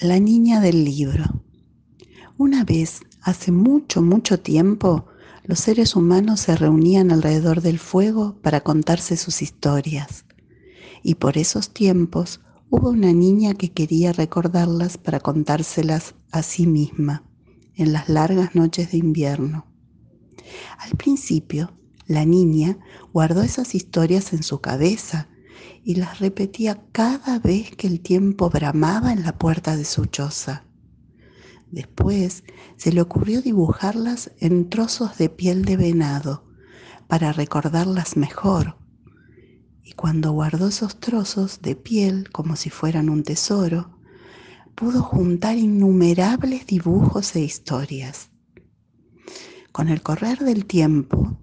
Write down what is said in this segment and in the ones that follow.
La niña del libro. Una vez, hace mucho, mucho tiempo, los seres humanos se reunían alrededor del fuego para contarse sus historias. Y por esos tiempos hubo una niña que quería recordarlas para contárselas a sí misma en las largas noches de invierno. Al principio, la niña guardó esas historias en su cabeza y las repetía cada vez que el tiempo bramaba en la puerta de su choza. Después se le ocurrió dibujarlas en trozos de piel de venado para recordarlas mejor. Y cuando guardó esos trozos de piel como si fueran un tesoro, pudo juntar innumerables dibujos e historias. Con el correr del tiempo,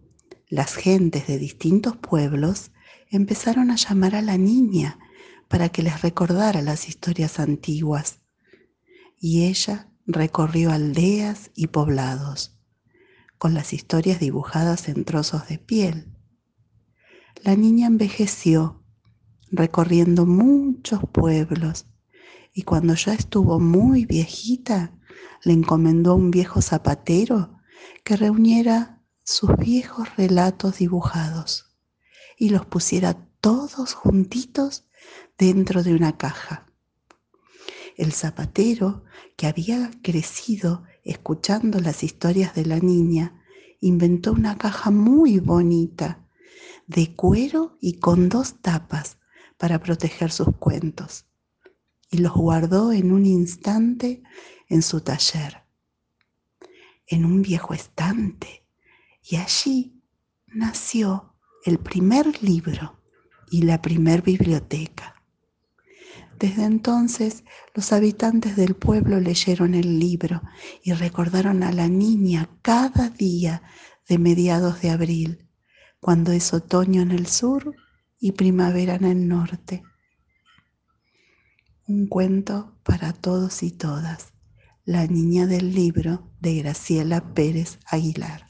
las gentes de distintos pueblos empezaron a llamar a la niña para que les recordara las historias antiguas. Y ella recorrió aldeas y poblados, con las historias dibujadas en trozos de piel. La niña envejeció, recorriendo muchos pueblos, y cuando ya estuvo muy viejita, le encomendó a un viejo zapatero que reuniera sus viejos relatos dibujados y los pusiera todos juntitos dentro de una caja. El zapatero, que había crecido escuchando las historias de la niña, inventó una caja muy bonita, de cuero y con dos tapas para proteger sus cuentos, y los guardó en un instante en su taller, en un viejo estante, y allí nació el primer libro y la primer biblioteca. Desde entonces los habitantes del pueblo leyeron el libro y recordaron a la niña cada día de mediados de abril, cuando es otoño en el sur y primavera en el norte. Un cuento para todos y todas. La niña del libro de Graciela Pérez Aguilar.